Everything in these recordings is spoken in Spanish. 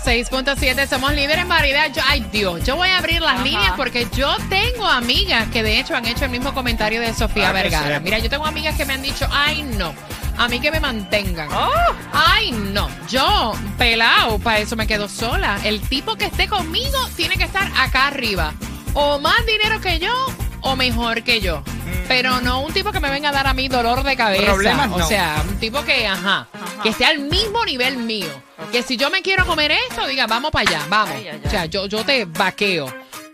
106.7, somos líderes en variedad. Yo- ay Dios, yo voy a abrir las líneas porque yo tengo amigas que de hecho han hecho el mismo comentario de Sofía Ah, Vergara. Mira, yo tengo amigas que me han dicho, ay no, a mí que me mantengan. Oh. Ay no, yo pelado, para eso me quedo sola. El tipo que esté conmigo tiene que estar acá arriba. O más dinero que yo o mejor que yo. Pero no un tipo que me venga a dar a mí dolor de cabeza. Problemas O sea, un tipo que, ajá, que esté al mismo nivel mío. Que si yo me quiero comer esto, diga, vamos para allá, vamos. Ay, ay, ay. O sea, yo, yo te vaqueo.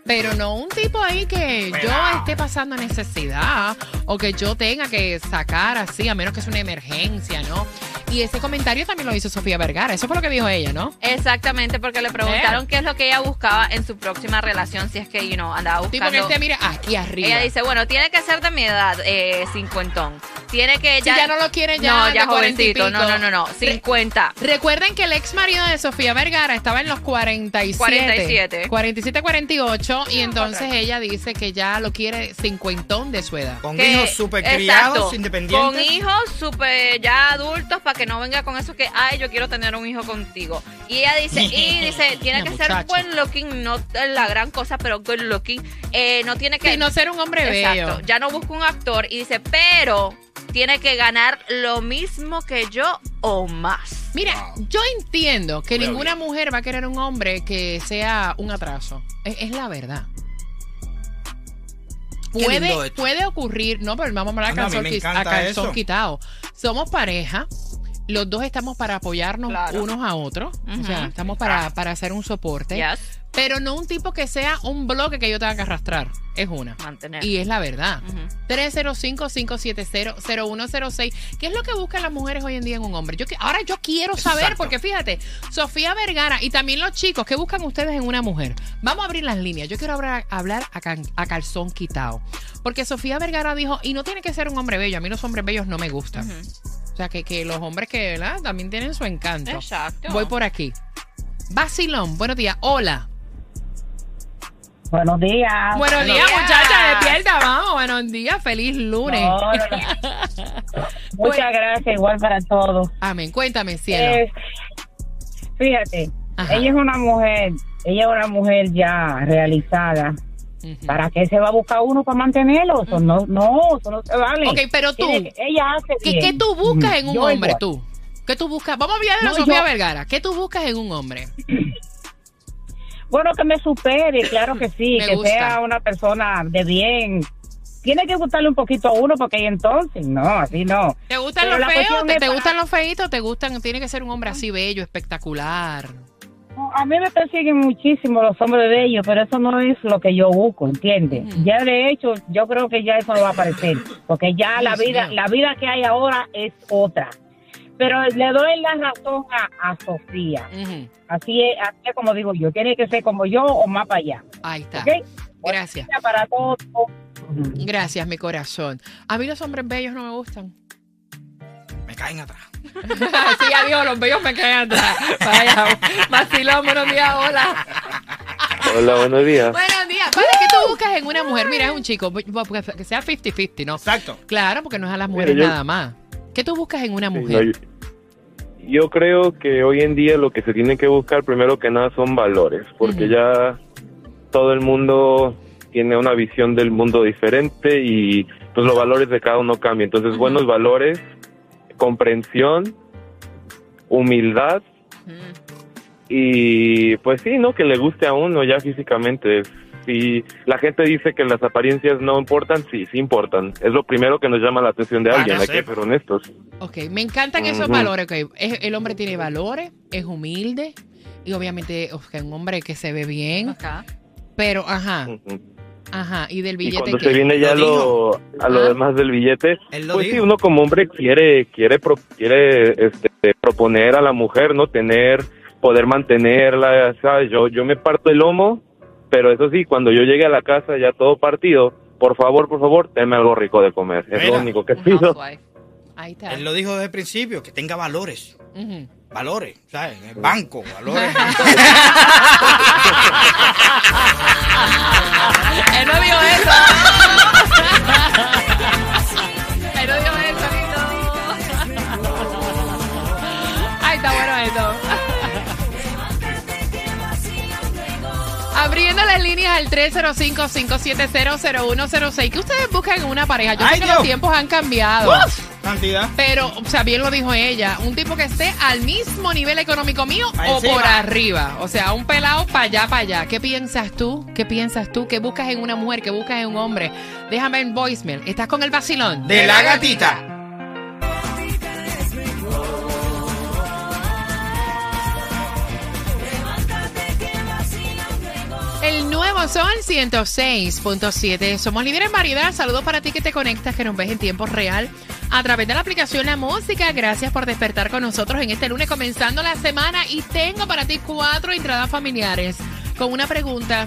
Pero no un tipo ahí que yo esté pasando necesidad o que yo tenga que sacar así, a menos que es una emergencia, ¿no? Y ese comentario también lo hizo Sofía Vergara. Eso fue lo que dijo ella, ¿no? Exactamente, porque le preguntaron Eh. qué es lo que ella buscaba en su próxima relación, si es que, you know, andaba Un tipo buscando... que esté, mire, aquí arriba. Ella dice, bueno, tiene que ser de mi edad, eh, cincuentón. Tiene que Si ya... ya no lo quiere ya No, ya 40 y jovencito. No, no, no, no. 50. Recuerden que el ex marido de Sofía Vergara estaba en los 47. 47. 47, 48. Y entonces ella dice que ya lo quiere cincuentón de su edad. Con Que- hijos super criados, exacto, independientes. Con hijos super ya adultos para que no venga con eso que, ay, yo quiero tener un hijo contigo. Y ella dice, y dice, tiene que ser buen looking, no la gran cosa, pero good looking. Eh, no tiene que... Sí, no ser un hombre Exacto, bello. ya no busco un actor y dice, pero tiene que ganar lo mismo que yo o más. Mira, yo entiendo que Muy ninguna bien. mujer va a querer un hombre que sea un atraso. Es, es la verdad. Puede, puede ocurrir, no, pero vamos a hablar a calzón, a calzón quitado. Somos pareja, los dos estamos para apoyarnos Claro. unos a otros. O sea, estamos para, para hacer un soporte. Yes. Pero no un tipo que sea un bloque que yo tenga que arrastrar. Es una. Mantener. Y es la verdad. Ujú. 305-570-0106. ¿Qué es lo que buscan las mujeres hoy en día en un hombre? Yo que, ahora yo quiero saber, Exacto. porque fíjate, Sofía Vergara y también los chicos, ¿qué buscan ustedes en una mujer? Vamos a abrir las líneas. Yo quiero hablar, hablar a, can- a calzón quitado. Porque Sofía Vergara dijo, y no tiene que ser un hombre bello, a mí los hombres bellos no me gustan. Sea, que, que los hombres que, ¿verdad? También tienen su encanto. Exacto. Voy por aquí. Basilón, buenos días. Hola. Buenos días. Buenos días, días. muchachas. Despierta, vamos. Buenos días. Feliz lunes. No, no, no. Muchas gracias, igual para todos. Amén. Cuéntame, cielo. Eh, fíjate, Ajá. ella es una mujer, ella es una mujer ya realizada. ¿Para qué se va a buscar uno para mantenerlo? Eso no, no, eso no se vale. Ok, pero tú, ella hace ¿Qué, qué tú buscas en un Yo hombre, igual. tú? ¿Qué tú buscas? Vamos a de la No, Sofía yo- Vergara. ¿Qué tú buscas en un hombre? Bueno, que me supere, claro que sí, que gusta. sea una persona de bien. Tiene que gustarle un poquito a uno porque entonces, no, así no. ¿Te gustan Pero los feos? ¿Te, es te para- gustan los feitos? ¿Te gustan? Tiene que ser un hombre así bello, espectacular. A mí me persiguen muchísimo los hombres de ellos, pero eso no es lo que yo busco, ¿entiendes? Ya de hecho, yo creo que ya eso no va a aparecer, porque ya la vida, la vida que hay ahora es otra. Pero le doy la razón a, a Sofía. Así es, así es como digo yo, tiene que ser como yo o más para allá. Ahí está. ¿ok? Gracias. Para todos. Gracias, mi corazón. A mí los hombres bellos no me gustan. Caen atrás. sí, adiós, los bellos me caen atrás. Vaya, vacilón, buenos días, hola. Hola, buenos días. Buenos días. Vale, ¿qué tú buscas en una mujer? Mira, es un chico, que sea 50-50, ¿no? Exacto. Claro, porque no es a las mujeres yo- nada más. ¿Qué tú buscas en una no, mujer? yo, yo creo que hoy en día lo que se tiene que buscar primero que nada son valores, porque ya todo el mundo tiene una visión del mundo diferente y pues los valores de cada uno cambian. Entonces, buenos valores, comprensión, humildad Mm. y pues sí, ¿no? Que le guste a uno ya físicamente. si la gente dice que las apariencias no importan, sí, sí importan. Es lo primero que nos llama la atención de Para alguien, hay que ser. honestos. Ok, me encantan esos valores. ok. Es- el hombre tiene valores, es humilde y obviamente ok, un hombre que se ve bien, Acá. pero ajá. Ajá. ¿Y del Y billete cuando qué? se viene ya Lo lo, a lo Ah. demás del billete, pues sí, dijo. uno como hombre quiere quiere pro- quiere este, proponer a la mujer, no tener poder mantenerla, sabes, yo yo me parto el lomo, pero eso sí, cuando yo llegue a la casa ya todo partido, por favor, por favor, denme algo rico de comer. Es Mira. lo único que pido. Él lo dijo desde el principio, que tenga valores. Ujú. Valores, ¿sabes? El banco, valores. Él no dijo eso. Él no dijo eso. Ay, está bueno esto. Abriendo las líneas al 305-570-0106. ¿Qué ustedes buscan en una pareja? Yo sé Ay, que Dios. los tiempos han cambiado. ¡Uf! Cantidad. Pero, o sea, bien lo dijo ella, un tipo que esté al mismo nivel económico mío o por arriba. O sea, un pelado para allá, para allá. ¿Qué piensas tú? ¿Qué piensas tú? ¿Qué buscas en una mujer? ¿Qué buscas en un hombre? Déjame en voicemail. ¿Estás con el vacilón? De la gatita. El nuevo Sol 106.7. Somos líderes en variedad. Saludos para ti que te conectas, que nos ves en tiempo real a través de la aplicación La Música. Gracias por despertar con nosotros en este lunes comenzando la semana. Y tengo para ti cuatro entradas familiares con una pregunta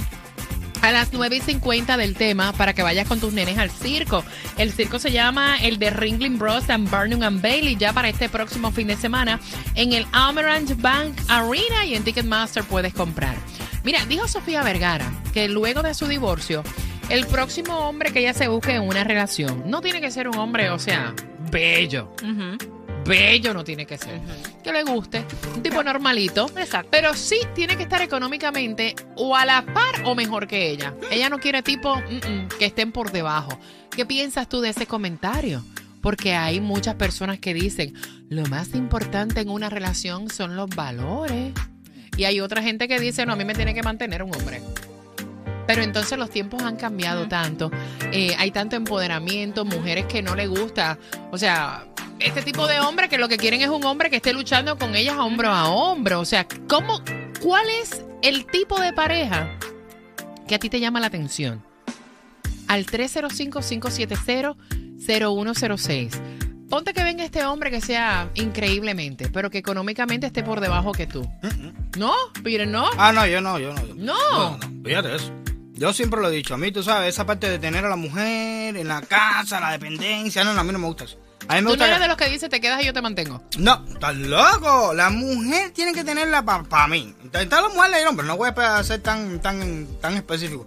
a las 9 y 50 del tema para que vayas con tus nenes al circo. El circo se llama el de Ringling Bros. and Barnum and Bailey ya para este próximo fin de semana en el Amaranth Bank Arena y en Ticketmaster puedes comprar. Mira, dijo Sofía Vergara que luego de su divorcio, el próximo hombre que ella se busque en una relación no tiene que ser un hombre, o sea, bello. Bello no tiene que ser. Que le guste. Un tipo normalito. Exacto. Pero sí tiene que estar económicamente o a la par o mejor que ella. Ella no quiere tipo mm, mm, que estén por debajo. ¿Qué piensas tú de ese comentario? Porque hay muchas personas que dicen, lo más importante en una relación son los valores. Y hay otra gente que dice, no, a mí me tiene que mantener un hombre. Pero entonces los tiempos han cambiado tanto. Eh, hay tanto empoderamiento, mujeres que no le gusta. O sea, este tipo de hombre que lo que quieren es un hombre que esté luchando con ellas hombro a hombro. O sea, ¿cómo, ¿cuál es el tipo de pareja que a ti te llama la atención? Al 305-570-0106. Ponte que venga este hombre que sea increíblemente, pero que económicamente esté por debajo que tú. ¿No? Miren, ¿no? Ah, no, yo no, yo no. No. No, no, fíjate eso. Yo siempre lo he dicho, a mí, tú sabes, esa parte de tener a la mujer en la casa, la dependencia, no, no, a mí no me gusta eso. A mí me Tú no eres que- de los que dice te quedas y yo te mantengo. No, estás loco. La mujer tiene que tenerla para mí. Está la mujer y el hombre. No voy a ser tan, tan, tan específico.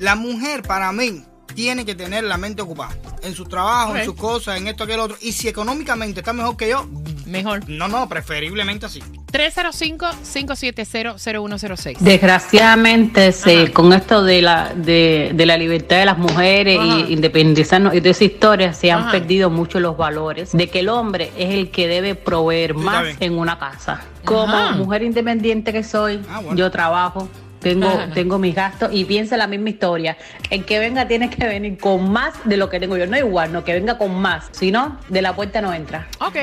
La mujer, para mí, tiene que tener la mente ocupada. En su trabajo, en sus cosas, en esto, aquello, otro. Y si económicamente está mejor que yo, Mejor. no, no, preferiblemente así. 305-570-0106. Desgraciadamente, se- Ajá. con esto de la, de, de la libertad de las mujeres Ajá. y independizarnos y de esa historia, se han Ajá. perdido mucho los valores de que el hombre es el que debe proveer Sí, más en una casa. Como Ajá. mujer independiente que soy, Ah, bueno. yo trabajo. Tengo, Ajá. tengo mis gastos y piensa la misma historia. El que venga tiene que venir con más de lo que tengo yo. No igual, no, que venga con más. Si no, de la puerta no entra. Ok,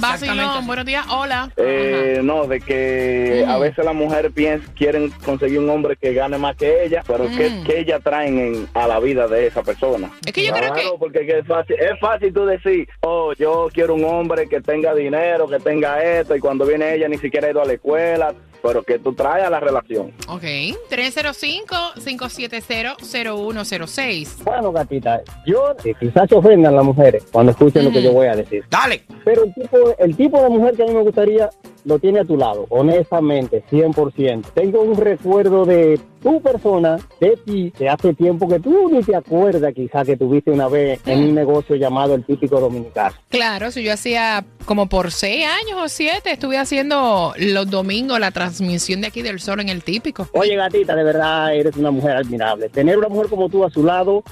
vacilón, buenos días, hola. Eh, no, de que a veces las mujeres quieren conseguir un hombre que gane más que ella, pero Mm. ¿qué, qué ellas traen en- a la vida de esa persona? Es que yo creo Claro, que- porque que es fácil, es fácil tú decir, oh, yo quiero un hombre que tenga dinero, que tenga esto, y cuando viene ella ni siquiera ha ido a la escuela, pero que tú traes a la relación. Ok, 305-570-0106. Bueno, gatita, yo eh, quizás se ofendan las mujeres cuando escuchen lo que Ujú. yo voy a decir. Dale. Pero el tipo, el tipo de mujer que a mí me gustaría lo tiene a tu lado, honestamente, 100%. Tengo un recuerdo de tu persona, de ti, de hace tiempo que tú ni te acuerdas quizás que tuviste una vez en un negocio llamado el típico dominicano. Claro, si yo hacía como por seis años o siete, estuve haciendo los domingos la transmisión de aquí del sol en el típico. Oye, gatita, de verdad eres una mujer admirable. Tener una mujer como tú a su lado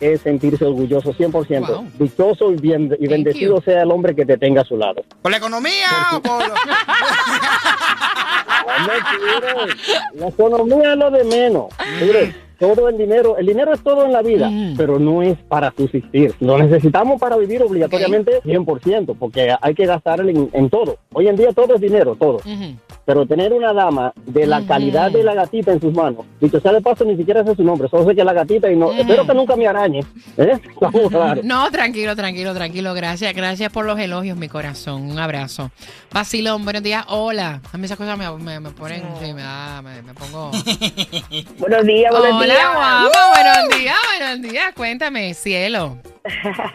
es sentirse orgulloso 100%. Wow. Dichoso y, bien, y Thank bendecido you. sea el hombre que te tenga a su lado. ¿Por la economía o por.? La economía es lo de menos. Mire, todo el dinero, el dinero es todo en la vida, Mm. pero no es para subsistir. Lo necesitamos para vivir obligatoriamente 100%, porque hay que gastar en, en todo. Hoy en día todo es dinero, todo. Ujú. Pero tener una dama de la Ujú. calidad de la gatita en sus manos, dicho sea de paso, ni siquiera sé su nombre, solo sé que es la gatita y no, Ujú. espero que nunca me arañe. ¿eh? Vamos a ver. No, tranquilo, tranquilo, tranquilo. Gracias, gracias por los elogios, mi corazón. Un abrazo. Vacilón, buenos días. Hola. A mí esas cosas me, me, me ponen, sí, me, da- me, me pongo. Buenos días, buenos Hola, días. guapa, buenos días, buenos días. Cuéntame, cielo.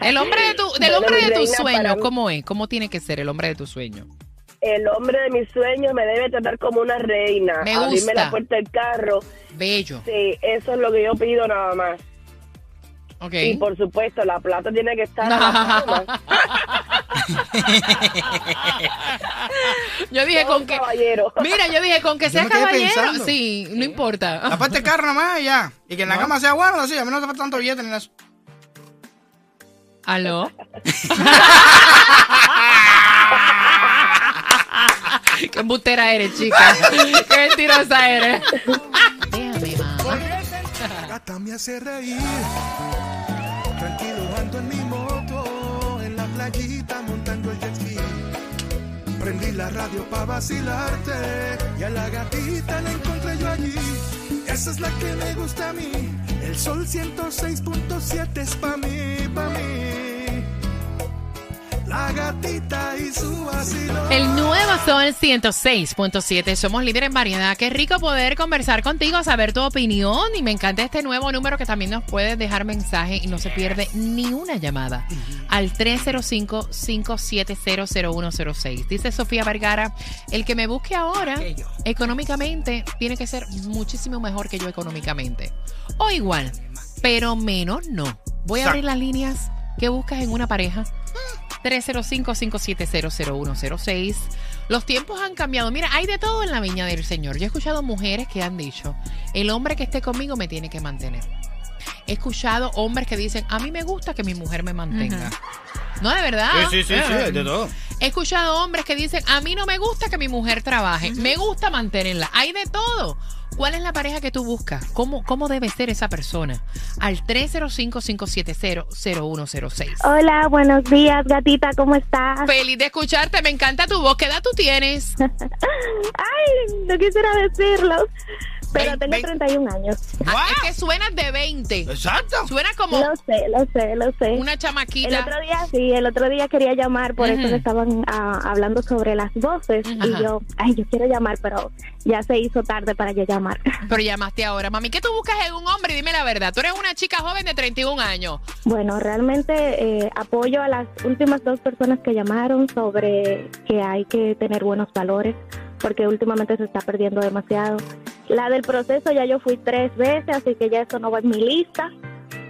El hombre de tu, del hombre de tus sueños, ¿cómo es? ¿Cómo tiene que ser el hombre de tus sueños? El hombre de mis sueños me debe tratar como una reina. Me Abrirme gusta. la puerta del carro. Bello. Sí, eso es lo que yo pido nada más. Ok. Y por supuesto, la plata tiene que estar la. Yo dije Todo con que. caballero. Mira, yo dije con que sea caballero. pensando. Sí, no importa. Aparte el carro nomás y ya. Y que en la No. cama sea bueno, así, a mí no hace falta tanto billete ni eso. ¿Aló? Qué embustera eres, chica. Qué mentirosa eres. Déjame, mamá. Gata me hace reír. Tranquilo ando en mi moto, en la playita montando el jet ski. Prendí la radio para vacilarte y a la gatita la encontré yo allí. Esa es la que me gusta a mí. El sol 106.7 es pa' pa' mí. La gatita y su vacilón. El nuevo Sol 106.7. Somos líderes en variedad. Qué rico poder conversar contigo, saber tu opinión. Y me encanta este nuevo número que también nos puedes dejar mensaje y no se pierde ni una llamada al 305-5700106. Dice Sofía Vergara, el que me busque ahora económicamente tiene que ser muchísimo mejor que yo económicamente. O igual, pero menos no. Voy a abrir las líneas que buscas en una pareja. 305-5700106. Los tiempos han cambiado. Mira, hay de todo en la viña del Señor. Yo he escuchado mujeres que han dicho, el hombre que esté conmigo me tiene que mantener. He escuchado hombres que dicen, a mí me gusta que mi mujer me mantenga. No, de verdad. Sí, sí, sí, sí, hay de todo. He escuchado hombres que dicen, a mí no me gusta que mi mujer trabaje, me gusta mantenerla. Hay de todo. ¿Cuál es la pareja que tú buscas? ¿Cómo, cómo debe ser esa persona? Al 305-570-0106. Hola, buenos días, gatita, ¿cómo estás? Feliz de escucharte, me encanta tu voz. ¿Qué edad tú tienes? Ay, no quisiera decirlo, pero tengo 31 años. Ah, es que suenas de 20. Exacto. Suena como Lo sé, lo sé, lo sé. una El chamaquita. otro día, sí, el otro día quería llamar, por Ujú. eso que estaban ah, hablando sobre las voces. Ajá. Y yo, ay, yo quiero llamar, pero ya se hizo tarde para yo llamar. Pero llamaste ahora. Mami, ¿qué tú buscas en un hombre? Dime la verdad. Tú eres una chica joven de 31 años. Bueno, realmente eh, apoyo a las últimas dos personas que llamaron sobre que hay que tener buenos valores, porque últimamente se está perdiendo demasiado. La del proceso ya yo fui tres veces, así que ya eso no va en mi lista.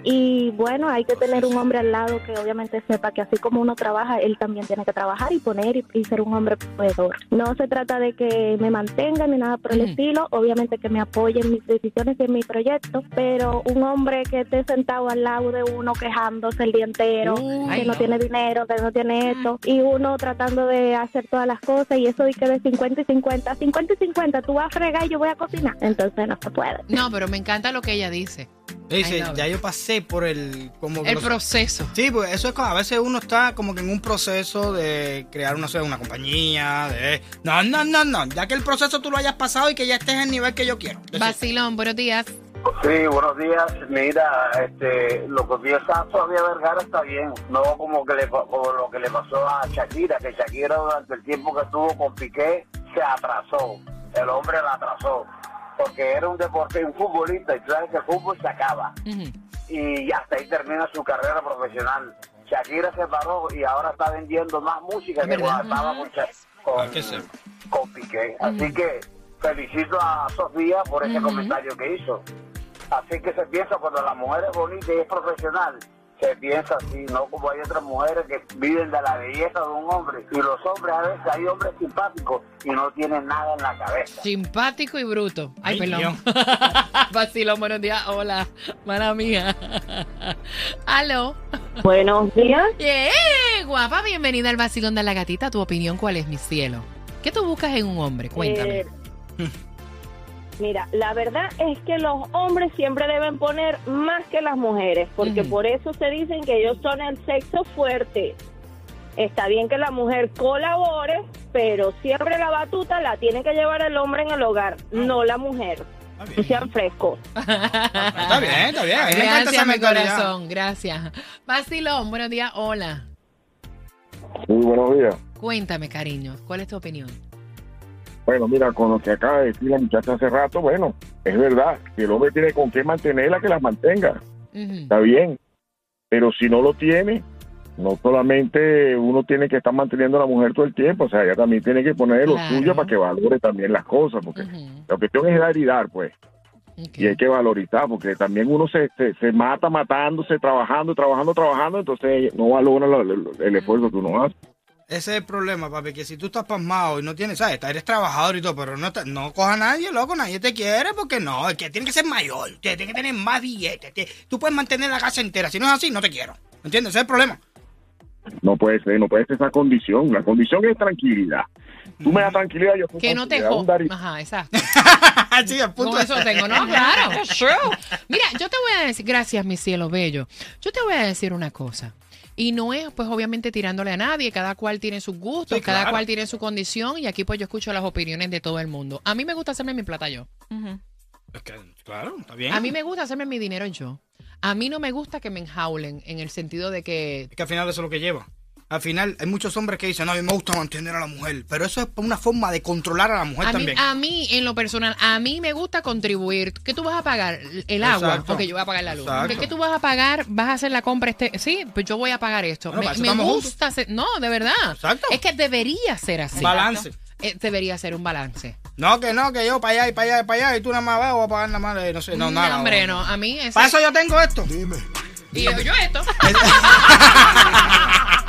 Y bueno, hay que tener un hombre al lado que obviamente sepa que así como uno trabaja, él también tiene que trabajar y poner y, y ser un hombre proveedor. No se trata de que me mantenga ni nada por el estilo, obviamente que me apoye en mis decisiones y en mi proyecto, pero un hombre que esté sentado al lado de uno quejándose el día entero, que ay, no, no. tiene dinero, que no tiene esto, y uno tratando de hacer todas las cosas y eso de que de 50 y 50, 50 y 50, tú vas a fregar y yo voy a cocinar, entonces no se puede. No, pero me encanta lo que ella dice. Dice, ya it. yo pasé por el... Como El los- proceso. Sí, pues eso es como a veces uno está como que en un proceso de crear una, una compañía, de... No, no, no, no, ya que el proceso tú lo hayas pasado y que ya estés en el nivel que yo quiero. Vacilón, buenos días. Sí, buenos días. Mira, este, lo que piensa Sofía Vergara está bien, no como que le, como lo que le pasó a Shakira, que Shakira durante el tiempo que estuvo con Piqué se atrasó, el hombre la atrasó, porque era un deporte, un futbolista, y tú sabes que el fútbol se acaba, y hasta ahí termina su carrera profesional. Shakira se paró y ahora está vendiendo más música que cuando estaba con, con, con Piqué. Así que felicito a Sofía por ese comentario que hizo. Así que se piensa cuando la mujer es bonita y es profesional, se piensa así, no como hay otras mujeres que viven de la belleza de un hombre. Y los hombres, a veces hay hombres simpáticos y no tienen nada en la cabeza. Simpático y bruto. Ay, Ay, perdón. Vacilón, buenos días. Hola, mala mía. Aló. Buenos días. Yeah, guapa, bienvenida al vacilón de la gatita. ¿Tu opinión cuál es, mi cielo? ¿Qué tú buscas en un hombre? Cuéntame. Eh, Mira, la verdad es que los hombres siempre deben poner más que las mujeres, porque por eso se dicen que ellos son el sexo fuerte. Está bien que la mujer colabore, pero siempre la batuta la tiene que llevar el hombre en el hogar, no la mujer. No sean frescos. Está bien, está bien. A mí me encanta esa Gracias, mi corazón. Gracias. Vacilón, buenos días. Hola. Muy buenos días. Cuéntame, cariño. ¿Cuál es tu opinión? Bueno, mira, con lo que acaba de decir la muchacha hace rato, bueno, es verdad, que el hombre tiene con qué mantenerla, que la mantenga. Está bien. Pero si no lo tiene, no solamente uno tiene que estar manteniendo a la mujer todo el tiempo, o sea, ella también tiene que poner lo Claro. suyo para que valore también las cosas, porque la cuestión es dar y dar, pues. Y hay que valorizar, porque también uno se, se, se mata matándose, trabajando, trabajando, trabajando, entonces no valora lo- lo- el esfuerzo que uno hace. Ese es el problema, papi, que si tú estás pasmado y no tienes, ¿sabes? Eres trabajador y todo, pero no, te- no coja a nadie, loco, nadie te quiere, porque no, es que tiene que ser mayor, que tiene que tener más billetes, que tú puedes mantener la casa entera, si no es así, no te quiero, ¿entiendes? Ese es el problema. No puede ser, no puede ser esa condición. La condición es tranquilidad. Tú me das tranquilidad, yo Que no te tranquilidad, un jo... dar y- Ajá, exacto. sí, punto Con eso tengo, ¿no? Claro. Mira, yo te voy a decir, gracias, mi cielo bello. Yo te voy a decir una cosa. Y no es, pues, obviamente tirándole a nadie. Cada cual tiene sus gustos, Sí, cada claro. cual tiene su condición. Y aquí, pues, yo escucho las opiniones de todo el mundo. A mí me gusta hacerme mi plata yo. Es que, claro, está bien. A mí me gusta hacerme mi dinero yo. A mí no me gusta que me enjaulen en el sentido de que Es que al final eso es lo que lleva. Al final hay muchos hombres que dicen, no, a mí me gusta mantener a la mujer, pero eso es una forma de controlar a la mujer a mí, también. a mí, en lo personal, a mí me gusta contribuir. ¿Qué tú vas a pagar? El agua. Exacto. Ok, yo voy a pagar la luz. Exacto. ¿Qué, tú vas a pagar? ¿Vas a hacer la compra? este Sí, pues yo voy a pagar esto. Bueno, me gusta hacer... No, de verdad. Es que debería ser así. Un balance. Eh, debería ser un balance. No, que no, que yo para allá y para allá y para allá y tú nada más vas o a pagar nada más, no sé, no, nada. hombre, no. A mí ese- Para eso yo tengo esto. Y yo, yo esto.